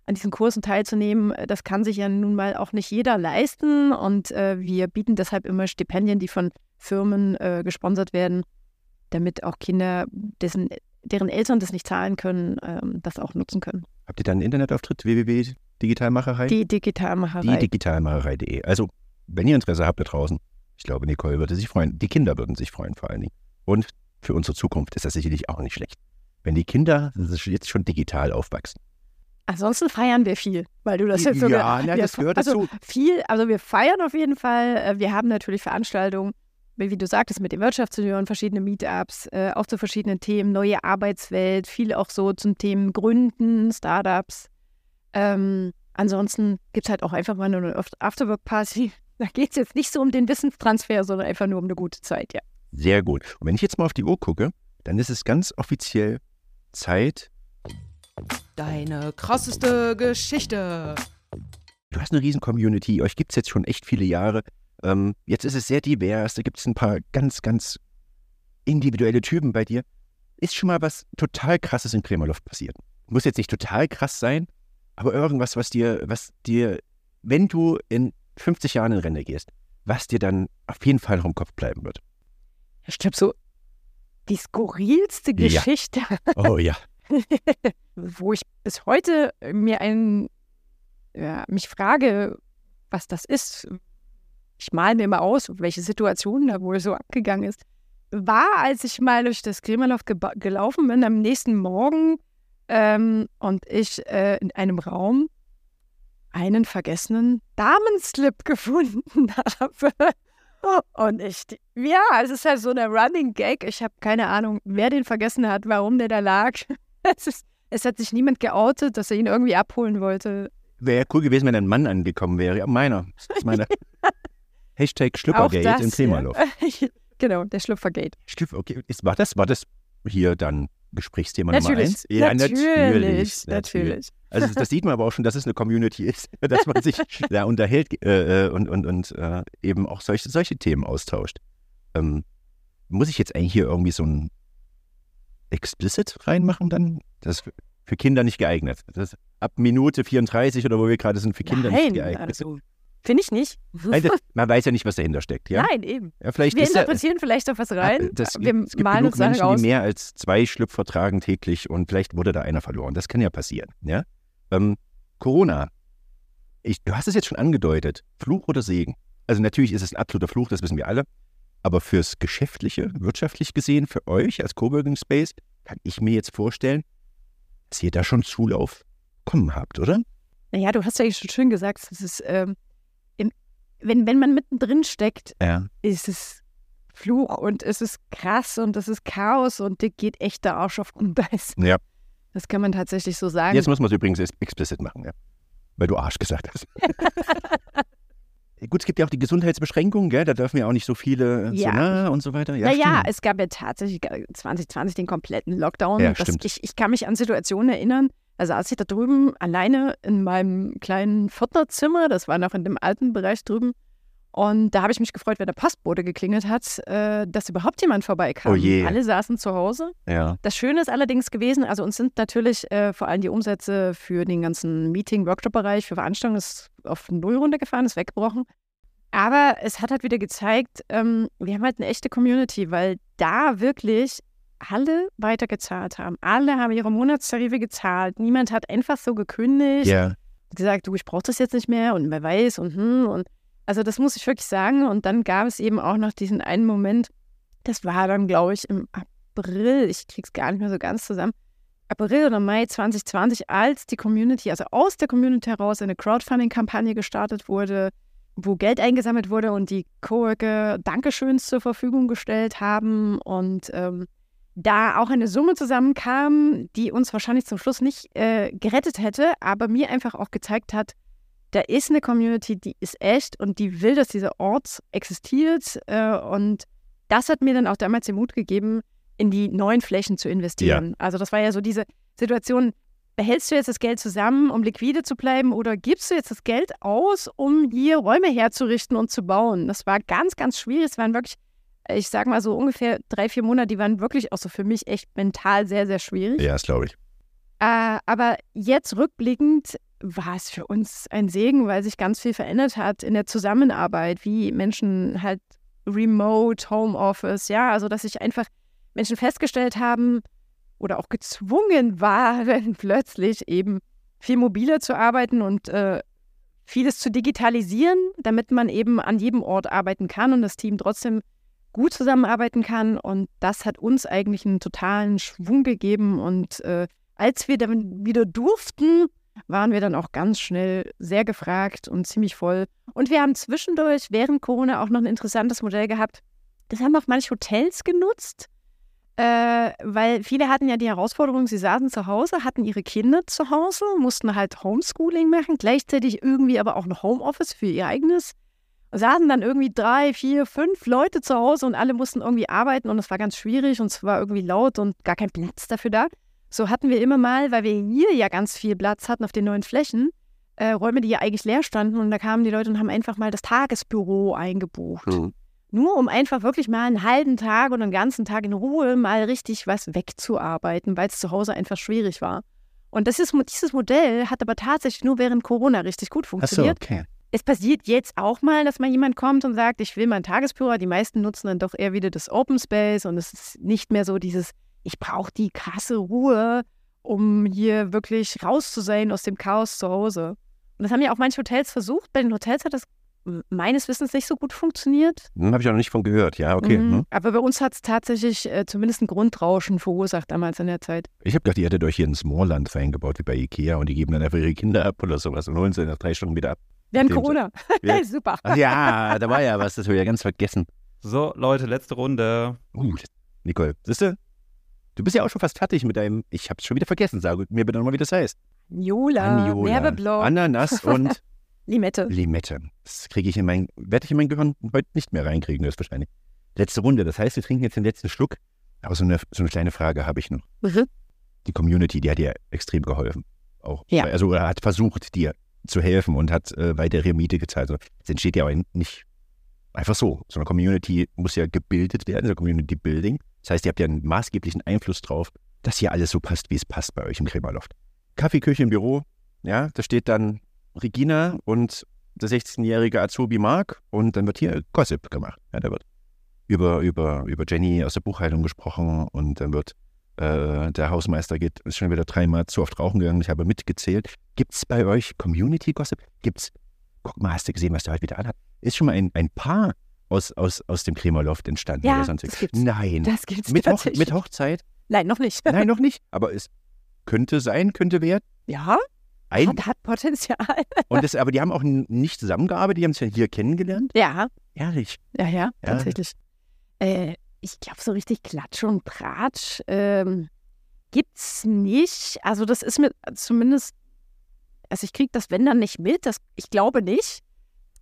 an diesen Kursen teilzunehmen. Das kann sich ja nun mal auch nicht jeder leisten und äh, wir bieten deshalb immer Stipendien, die von Firmen äh, gesponsert werden, damit auch Kinder, dessen, deren Eltern das nicht zahlen können, ähm, das auch nutzen können. Habt ihr da einen Internetauftritt? www.digitalmacherei? Die Digitalmacherei. Die digitalmacherei.de. Also, wenn ihr Interesse habt da draußen, ich glaube, Nicole würde sich freuen. Die Kinder würden sich freuen vor allen Dingen. Und für unsere Zukunft ist das sicherlich auch nicht schlecht. Wenn die Kinder jetzt schon digital aufwachsen. Ansonsten feiern wir viel, weil du das jetzt so Ja, ge- na, wir das gehört also dazu. Viel, also wir feiern auf jeden Fall. Äh, Wir haben natürlich Veranstaltungen, wie wie du sagtest, mit den Wirtschaftssenioren, verschiedene Meetups, äh, auch zu verschiedenen Themen, neue Arbeitswelt, viel auch so zum Themen Gründen, Startups. Ähm, ansonsten gibt es halt auch einfach mal nur eine Aft- Afterwork-Party. Da geht es jetzt nicht so um den Wissenstransfer, sondern einfach nur um eine gute Zeit, ja. Sehr gut. Und wenn ich jetzt mal auf die Uhr gucke, dann ist es ganz offiziell Zeit. Deine krasseste Geschichte. Du hast eine riesen Community, euch gibt es jetzt schon echt viele Jahre. Ähm, jetzt ist es sehr divers, da gibt es ein paar ganz, ganz individuelle Typen bei dir. Ist schon mal was total krasses in Kremerloft passiert. Muss jetzt nicht total krass sein, aber irgendwas, was dir, was dir, wenn du in 50 Jahren in Rente gehst, was dir dann auf jeden Fall noch im Kopf bleiben wird. Ich glaube, so die skurrilste Ja. Geschichte Oh ja. wo ich bis heute mir ein, ja, mich frage, was das ist. Ich male mir immer aus, welche Situation da wohl so abgegangen ist. War, als ich mal durch das Kremerloft geba- gelaufen bin am nächsten Morgen ähm, und ich äh, in einem Raum einen vergessenen Damenslip gefunden habe. Und ich, ja, es ist halt so eine Running Gag. Ich habe keine Ahnung, wer den vergessen hat, warum der da lag. Es, ist, es hat sich niemand geoutet, dass er ihn irgendwie abholen wollte. Wäre ja cool gewesen, wenn ein Mann angekommen wäre. Ja, meiner. Das ist meine Hashtag Schlüppergate in Kremerloft. Ja. genau, der Schlüpfergate. Schlüpfer, okay. Ist, war, das, war das hier dann Gesprächsthema Nummer Natürlich. eins? Ja, natürlich. Natürlich. Also das sieht man aber auch schon, dass es eine Community ist, dass man sich da unterhält äh, äh, und, und, und äh, eben auch solche, solche Themen austauscht. Ähm, muss ich jetzt eigentlich hier irgendwie so ein Explicit reinmachen dann? Das ist für- Kinder nicht geeignet. Das ab Minute 34 oder wo wir gerade sind, für Kinder Nein, nicht geeignet. also, finde ich nicht. Nein, das, man weiß ja nicht, was dahinter steckt. Ja? Nein, eben. Ja, vielleicht Wir interpretieren vielleicht auch was rein. das, wir es gibt malen genug Menschen, raus. die mehr als zwei Schlüpfer tragen täglich und vielleicht wurde da einer verloren. Das kann ja passieren. Ja? Ähm, Corona. Ich, du hast es jetzt schon angedeutet. Fluch oder Segen? Also natürlich ist es ein absoluter Fluch, das wissen wir alle. Aber fürs Geschäftliche, wirtschaftlich gesehen, für euch als Coworking Space, kann ich mir jetzt vorstellen, dass ihr da schon Zulauf kommen habt, oder? Naja, du hast ja schon schön gesagt, es ist, ähm, wenn, wenn man mittendrin steckt, Ja. ist es Fluch und es ist krass und es ist Chaos und dir geht echt der Arsch auf Grundeis. Ja. Das kann man tatsächlich so sagen. Jetzt muss man es übrigens ex- explicit machen, ja. Weil du Arsch gesagt hast. Gut, es gibt ja auch die Gesundheitsbeschränkungen, gell? Da dürfen ja auch nicht so viele äh, Ja. so nah und so weiter. Ja, naja, es gab ja tatsächlich 2020 den kompletten Lockdown. Ja, Das- ich, ich kann mich an Situationen erinnern, also als ich da drüben alleine in meinem kleinen Vierterzimmer, das war noch in dem alten Bereich drüben, und da habe ich mich gefreut, wenn der Postbote geklingelt hat, äh, dass überhaupt jemand vorbeikam. Oh je. Alle saßen zu Hause. ja. Das Schöne ist allerdings gewesen, also uns sind natürlich äh, vor allem die Umsätze für den ganzen Meeting-Workshop-Bereich, für Veranstaltungen ist auf Null runtergefahren, ist weggebrochen. Aber es hat halt wieder gezeigt, ähm, wir haben halt eine echte Community, weil da wirklich alle weitergezahlt haben. Alle haben ihre Monatstarife gezahlt. Niemand hat einfach so gekündigt Ja. gesagt, du, ich brauche das jetzt nicht mehr und wer weiß und hm und also das muss ich wirklich sagen. Und dann gab es eben auch noch diesen einen Moment, das war dann, glaube ich, im April, ich krieg's gar nicht mehr so ganz zusammen, April oder Mai 2020, als die Community, also aus der Community heraus eine Crowdfunding-Kampagne gestartet wurde, wo Geld eingesammelt wurde und die Coworker Dankeschöns zur Verfügung gestellt haben und ähm, da auch eine Summe zusammenkam, die uns wahrscheinlich zum Schluss nicht äh, gerettet hätte, aber mir einfach auch gezeigt hat, da ist eine Community, die ist echt und die will, dass dieser Ort existiert. Äh, und das hat mir dann auch damals den Mut gegeben, in die neuen Flächen zu investieren. Also das war ja so diese Situation, behältst du jetzt das Geld zusammen, um liquide zu bleiben oder gibst du jetzt das Geld aus, um hier Räume herzurichten und zu bauen? Das war ganz, ganz schwierig. Es waren wirklich ich sag mal so ungefähr drei, vier Monate, die waren wirklich auch so für mich echt mental sehr, sehr schwierig. Ja, das glaube ich. Äh, aber jetzt rückblickend war es für uns ein Segen, weil sich ganz viel verändert hat in der Zusammenarbeit, wie Menschen halt Remote, Homeoffice, ja, also dass sich einfach Menschen festgestellt haben oder auch gezwungen waren, plötzlich eben viel mobiler zu arbeiten und äh, vieles zu digitalisieren, damit man eben an jedem Ort arbeiten kann und das Team trotzdem gut zusammenarbeiten kann. Und das hat uns eigentlich einen totalen Schwung gegeben. Und äh, als wir dann wieder durften, waren wir dann auch ganz schnell sehr gefragt und ziemlich voll. Und wir haben zwischendurch während Corona auch noch ein interessantes Modell gehabt. Das haben auch manche Hotels genutzt, äh, weil viele hatten ja die Herausforderung, sie saßen zu Hause, hatten ihre Kinder zu Hause, mussten halt Homeschooling machen, gleichzeitig irgendwie aber auch ein Homeoffice für ihr eigenes. Saßen dann irgendwie drei, vier, fünf Leute zu Hause und alle mussten irgendwie arbeiten und es war ganz schwierig und es war irgendwie laut und gar kein Platz dafür da. So hatten wir immer mal, weil wir hier ja ganz viel Platz hatten auf den neuen Flächen, äh, Räume, die ja eigentlich leer standen und da kamen die Leute und haben einfach mal das Tagesbüro eingebucht. Mhm. Nur um einfach wirklich mal einen halben Tag oder einen ganzen Tag in Ruhe mal richtig was wegzuarbeiten, weil es zu Hause einfach schwierig war. Und das ist, dieses Modell hat aber tatsächlich nur während Corona richtig gut funktioniert. okay. Es passiert jetzt auch mal, dass mal jemand kommt und sagt, ich will mein Tagesbüro. Die meisten nutzen dann doch eher wieder das Open Space und es ist nicht mehr so dieses, ich brauche die krasse Ruhe, um hier wirklich raus zu sein aus dem Chaos zu Hause. Und das haben ja auch manche Hotels versucht. Bei den Hotels hat das meines Wissens nicht so gut funktioniert. Hm, Habe ich auch noch nicht von gehört. Ja, okay. Mhm. Hm. Aber bei uns hat es tatsächlich äh, zumindest ein Grundrauschen verursacht damals in der Zeit. Ich habe gedacht, ihr hättet euch hier ein Smallland reingebaut wie bei Ikea und die geben dann einfach ihre Kinder ab oder sowas und holen sie nach drei Stunden wieder ab. Während Corona. Ja. Super. Ach ja, da war ja was, das habe ich ja ganz vergessen. So, Leute, letzte Runde. Uh, Nicole, siehst du? Du bist ja auch schon fast fertig mit deinem, ich habe es schon wieder vergessen, sag mir bitte nochmal, wie das heißt. Anjola, Werbeblock, Ananas und Limette. Limette. Das kriege ich in mein, werde ich in mein Gehirn heute nicht mehr reinkriegen, höchstwahrscheinlich. Letzte Runde, das heißt, wir trinken jetzt den letzten Schluck. Aber so eine, so eine kleine Frage habe ich noch. Mhm. Die Community, die hat dir extrem geholfen. Auch. Ja. Also oder hat versucht, dir zu helfen und hat äh, weitere Miete gezahlt. Also, es entsteht ja nicht einfach so. So eine Community muss ja gebildet werden, so Community Building. Das heißt, ihr habt ja einen maßgeblichen Einfluss drauf, dass hier alles so passt, wie es passt bei euch im Krämerloft. Kaffeeküche im Büro, ja, da steht dann Regina und der 16-jährige Azubi Mark und dann wird hier Gossip gemacht. Ja, da wird über, über, über Jenny aus der Buchhaltung gesprochen und dann wird äh, der Hausmeister geht, ist schon wieder dreimal zu oft rauchen gegangen, ich habe mitgezählt. Gibt es bei euch Community Gossip? Gibt's, guck mal, hast du gesehen, was der heute wieder anhat? Ist schon mal ein, ein Paar aus, aus, aus dem Krämerloft entstanden Ja, oder sonst das gibt's. Nein. Das gibt's Mit, Hoch, mit Hochzeit? Nein, noch nicht. Nein, noch nicht. Aber es könnte sein, könnte werden. Ja, Ein, hat, hat Potenzial. und das, aber die haben auch nicht zusammengearbeitet, die haben sich ja hier kennengelernt. Ja, Ehrlich. ja, ja, Ja. tatsächlich. Äh, ich glaube, so richtig Klatsch und Bratsch ähm, gibt's nicht. Also, das ist mir zumindest, also ich kriege das, wenn dann nicht mit. Das, ich glaube nicht.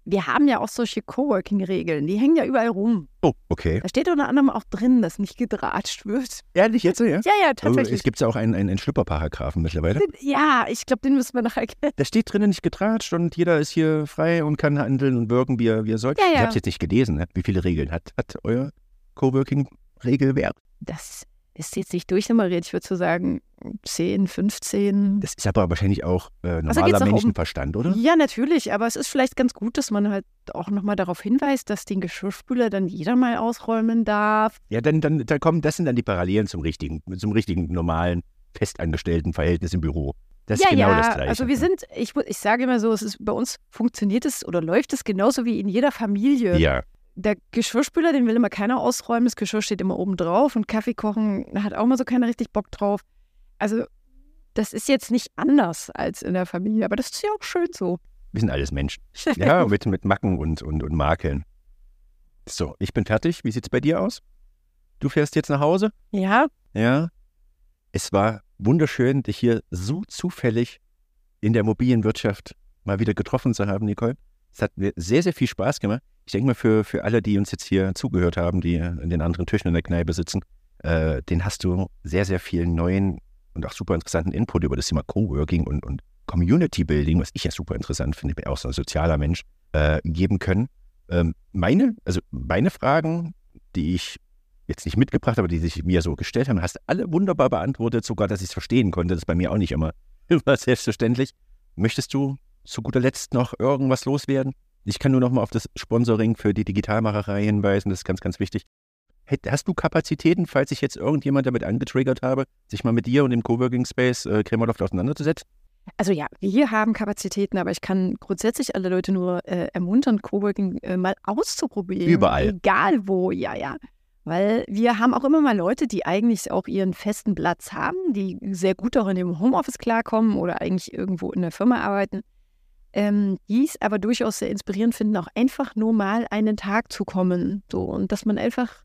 Wir haben ja auch solche Coworking-Regeln, die hängen ja überall rum. Oh, okay. Da steht unter anderem auch drin, dass nicht gedratscht wird. Ehrlich jetzt, ja? Ja, ja, Also, tatsächlich. es gibt ja auch einen, einen, einen Schlüpperparagraphen mittlerweile. ja, ich glaube, den müssen wir noch erkennen. Da steht drinnen nicht getratscht und jeder ist hier frei und kann handeln und wirken, wie er, wie er soll. Ja, Ich ja. habe es jetzt nicht gelesen, ne? wie viele Regeln hat, hat euer Coworking-Regelwerk. Das ist jetzt nicht durchnummeriert. Ich würde so sagen 10, 15. Das ist aber wahrscheinlich auch äh, Also normaler um- Menschenverstand, oder? Ja, natürlich, aber es ist vielleicht ganz gut, dass man halt auch nochmal darauf hinweist, dass den Geschirrspüler dann jeder mal ausräumen darf. Ja, dann, dann, dann kommen, das sind dann die Parallelen zum richtigen, zum richtigen, normalen, festangestellten Verhältnis im Büro. Das ja, ist genau ja, das Gleiche. also wir sind, ich, ich sage immer so, es ist, bei uns funktioniert es oder läuft es genauso wie in jeder Familie. Ja, Der Geschirrspüler, den will immer keiner ausräumen, das Geschirr steht immer oben drauf und Kaffee kochen hat auch mal so keiner richtig Bock drauf. Also das ist jetzt nicht anders als in der Familie, aber das ist ja auch schön so. wir sind alles Menschen. Ja, mit, mit Macken und, und, und Makeln. So, ich bin fertig. Wie sieht's bei dir aus? Du fährst jetzt nach Hause? ja, Ja. Es war wunderschön, dich hier so zufällig in der mobilen Wirtschaft mal wieder getroffen zu haben, Nicole. Es hat mir sehr, sehr viel Spaß gemacht. Ich denke mal, für, für alle, die uns jetzt hier zugehört haben, die in den anderen Tischen in der Kneipe sitzen, äh, den hast du sehr, sehr viel neuen und auch super interessanten Input über das Thema Coworking und, und Community Building, was ich ja super interessant finde, ich bin auch so ein sozialer Mensch, äh, geben können. Ähm, meine, also meine Fragen die ich jetzt nicht mitgebracht habe, die sich mir so gestellt haben. Hast alle wunderbar beantwortet, sogar, dass ich es verstehen konnte. Das ist bei mir auch nicht immer, immer selbstverständlich. Möchtest du zu guter Letzt noch irgendwas loswerden? Ich kann nur noch mal auf das Sponsoring für die Digitalmacherei hinweisen. Das ist ganz, ganz wichtig. Hast du Kapazitäten, falls ich jetzt irgendjemand damit angetriggert habe, sich mal mit dir und dem Coworking Space äh, Krämerloft auseinanderzusetzen? Also ja, wir haben Kapazitäten, aber ich kann grundsätzlich alle Leute nur äh, ermuntern, Coworking äh, mal auszuprobieren. Überall. Egal wo, ja, ja. Weil wir haben auch immer mal Leute, die eigentlich auch ihren festen Platz haben, die sehr gut auch in dem Homeoffice klarkommen oder eigentlich irgendwo in der Firma arbeiten, ähm, die es aber durchaus sehr inspirierend finden, auch einfach nur mal einen Tag zu kommen. So, und dass man einfach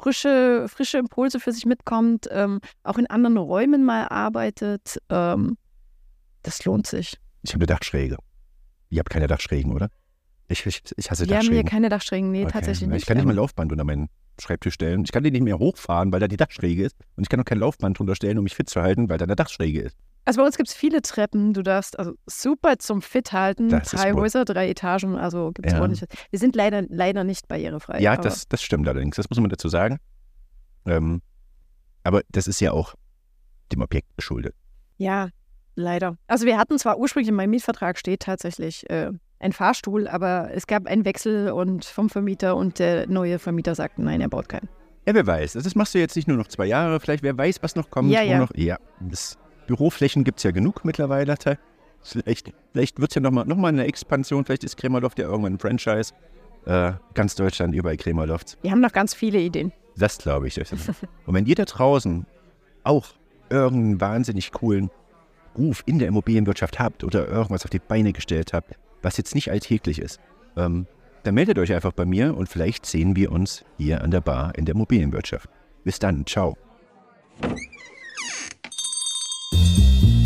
frische, frische Impulse für sich mitkommt, ähm, auch in anderen Räumen mal arbeitet. Ähm, das lohnt sich. Ich habe eine Dachschräge. Ihr habt keine Dachschrägen, oder? Ich, ich, ich hasse Wir haben Dachschrägen. hier keine Dachschrägen, nee, Okay. tatsächlich nicht. Ich kann nicht Ähm, mal ein Laufband unter meinen Schreibtisch stellen. Ich kann den nicht mehr hochfahren, weil da die Dachschräge ist. Und ich kann auch kein Laufband drunter stellen, um mich fit zu halten, weil da eine Dachschräge ist. Also bei uns gibt es viele Treppen. Du darfst also super zum Fit halten. Das drei. Häuser, drei Etagen, also gibt es Ja. ordentliches. Wir sind leider, leider nicht barrierefrei. Ja, das, das stimmt allerdings. Das muss man dazu sagen. Ähm, aber das ist ja auch dem Objekt geschuldet. Ja, leider. Also wir hatten zwar ursprünglich in meinem Mietvertrag steht tatsächlich äh, ein Fahrstuhl, aber es gab einen Wechsel und vom Vermieter und der neue Vermieter sagte, nein, er baut keinen. Ja, wer weiß. Das machst du jetzt nicht nur noch zwei Jahre. Vielleicht, wer weiß, was noch kommt. Ja, ja. Noch, ja. Das Büroflächen gibt es ja genug mittlerweile. Vielleicht, vielleicht wird es ja nochmal noch mal eine Expansion. Vielleicht ist Krämerloft ja irgendwann ein Franchise. Äh, ganz Deutschland, überall Krämerlofts. Wir haben noch ganz viele Ideen. Das glaube ich. Und wenn ihr da draußen auch irgendeinen wahnsinnig coolen Ruf in der Immobilienwirtschaft habt oder irgendwas auf die Beine gestellt habt, was jetzt nicht alltäglich ist, ähm, dann meldet euch einfach bei mir und vielleicht sehen wir uns hier an der Bar in der Immobilienwirtschaft. Bis dann, ciao. Música